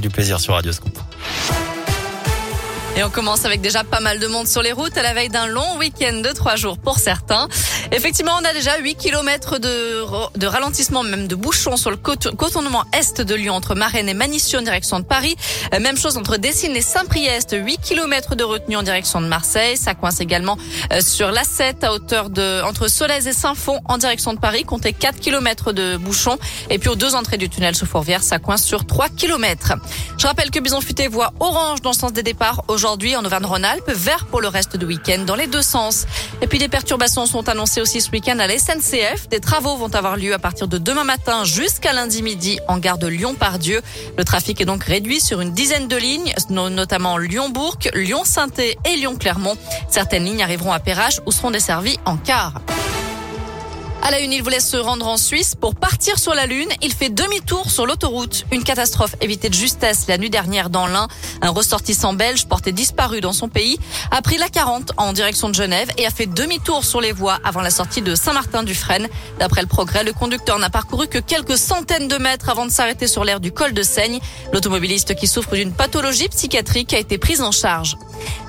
Du plaisir sur Radio Scoop. Et on commence avec déjà pas mal de monde sur les routes à la veille d'un long week-end de trois jours pour certains. Effectivement, on a déjà 8 km de, de ralentissement, même de bouchons sur le contournement est de Lyon entre Marennes et Manission en direction de Paris. Euh, même chose entre Dessines et Saint-Priest, 8 km de retenue en direction de Marseille. Ça coince également euh, sur l'A7 à hauteur de entre Solèze et Saint-Fond en direction de Paris. Comptez 4 km de bouchons. Et puis aux deux entrées du tunnel sous Fourvière, ça coince sur 3 km. Je rappelle que Bison Futé voit orange dans le sens des départs aujourd'hui aujourd'hui en Auvergne-Rhône-Alpes, vert pour le reste du week-end dans les deux sens. Et puis des perturbations sont annoncées aussi ce week-end à la SNCF. Des travaux vont avoir lieu à partir de demain matin jusqu'à lundi midi en gare de Lyon-Pardieu. Le trafic est donc réduit sur une dizaine de lignes, notamment Lyon-Bourg, Lyon-Sainté et Lyon-Clermont. Certaines lignes arriveront à Perrache ou seront desservies en car. À la une, il voulait se rendre en Suisse pour partir sur la Lune. Il fait demi-tour sur l'autoroute. Une catastrophe évitée de justesse la nuit dernière dans l'Ain. Un ressortissant belge porté disparu dans son pays a pris la 40 en direction de Genève et a fait demi-tour sur les voies avant la sortie de Saint-Martin-du-Frêne. D'après le progrès, le conducteur n'a parcouru que quelques centaines de mètres avant de s'arrêter sur l'air du col de Seigne. L'automobiliste qui souffre d'une pathologie psychiatrique a été prise en charge.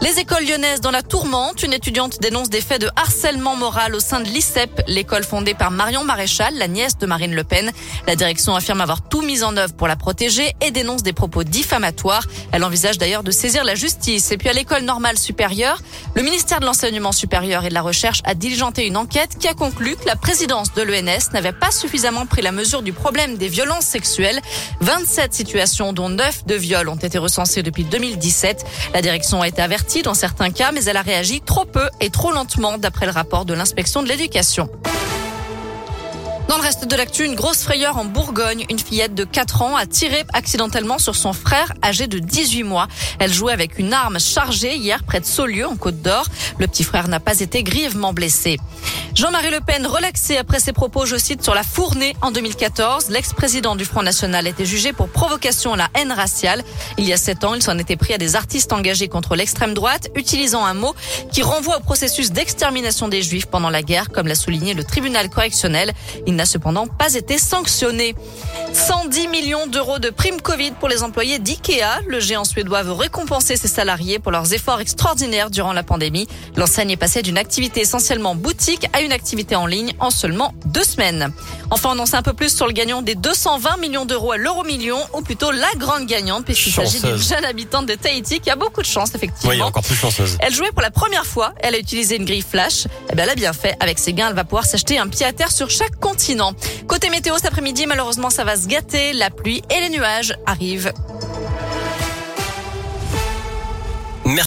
Les écoles lyonnaises dans la tourmente, une étudiante dénonce des faits de harcèlement moral au sein de l'ICEP, l'école fondée par Marion Maréchal, la nièce de Marine Le Pen. La direction affirme avoir tout mis en œuvre pour la protéger et dénonce des propos diffamatoires. Elle envisage d'ailleurs de saisir la justice. Et puis à l'école normale supérieure, le ministère de l'enseignement supérieur et de la recherche a diligenté une enquête qui a conclu que la présidence de l'ENS n'avait pas suffisamment pris la mesure du problème des violences sexuelles. 27 situations, dont 9 de viols, ont été recensées depuis 2017. La direction a été avertie dans certains cas, mais elle a réagi trop peu et trop lentement, d'après le rapport de l'inspection de l'éducation. Dans le reste de l'actu, une grosse frayeur en Bourgogne. Une fillette de 4 ans a tiré accidentellement sur son frère âgé de 18 mois. Elle jouait avec une arme chargée hier près de Saulieu en Côte d'Or. Le petit frère n'a pas été grièvement blessé. Jean-Marie Le Pen relaxé après ses propos, je cite, sur la fournée en 2014. L'ex-président du Front National était jugé pour provocation à la haine raciale. Il y a sept ans, il s'en était pris à des artistes engagés contre l'extrême droite, utilisant un mot qui renvoie au processus d'extermination des juifs pendant la guerre, comme l'a souligné le tribunal correctionnel. N'a cependant pas été sanctionné. 110 millions d'euros de primes Covid pour les employés d'IKEA. Le géant suédois veut récompenser ses salariés pour leurs efforts extraordinaires durant la pandémie. L'enseigne est passée d'une activité essentiellement boutique à une activité en ligne en seulement deux semaines. Enfin, on en sait un peu plus sur le gagnant des 220 millions d'euros à l'euro million, ou plutôt la grande gagnante, puisqu'il s'agit d'une jeune habitante de Tahiti qui a beaucoup de chance, effectivement. Oui, encore plus chanceuse. Elle jouait pour la première fois. Elle a utilisé une grille flash. Eh bien, elle a bien fait. Avec ses gains, elle va pouvoir s'acheter un pied à terre sur chaque Côté météo, cet après-midi, malheureusement, ça va se gâter. La pluie et les nuages arrivent.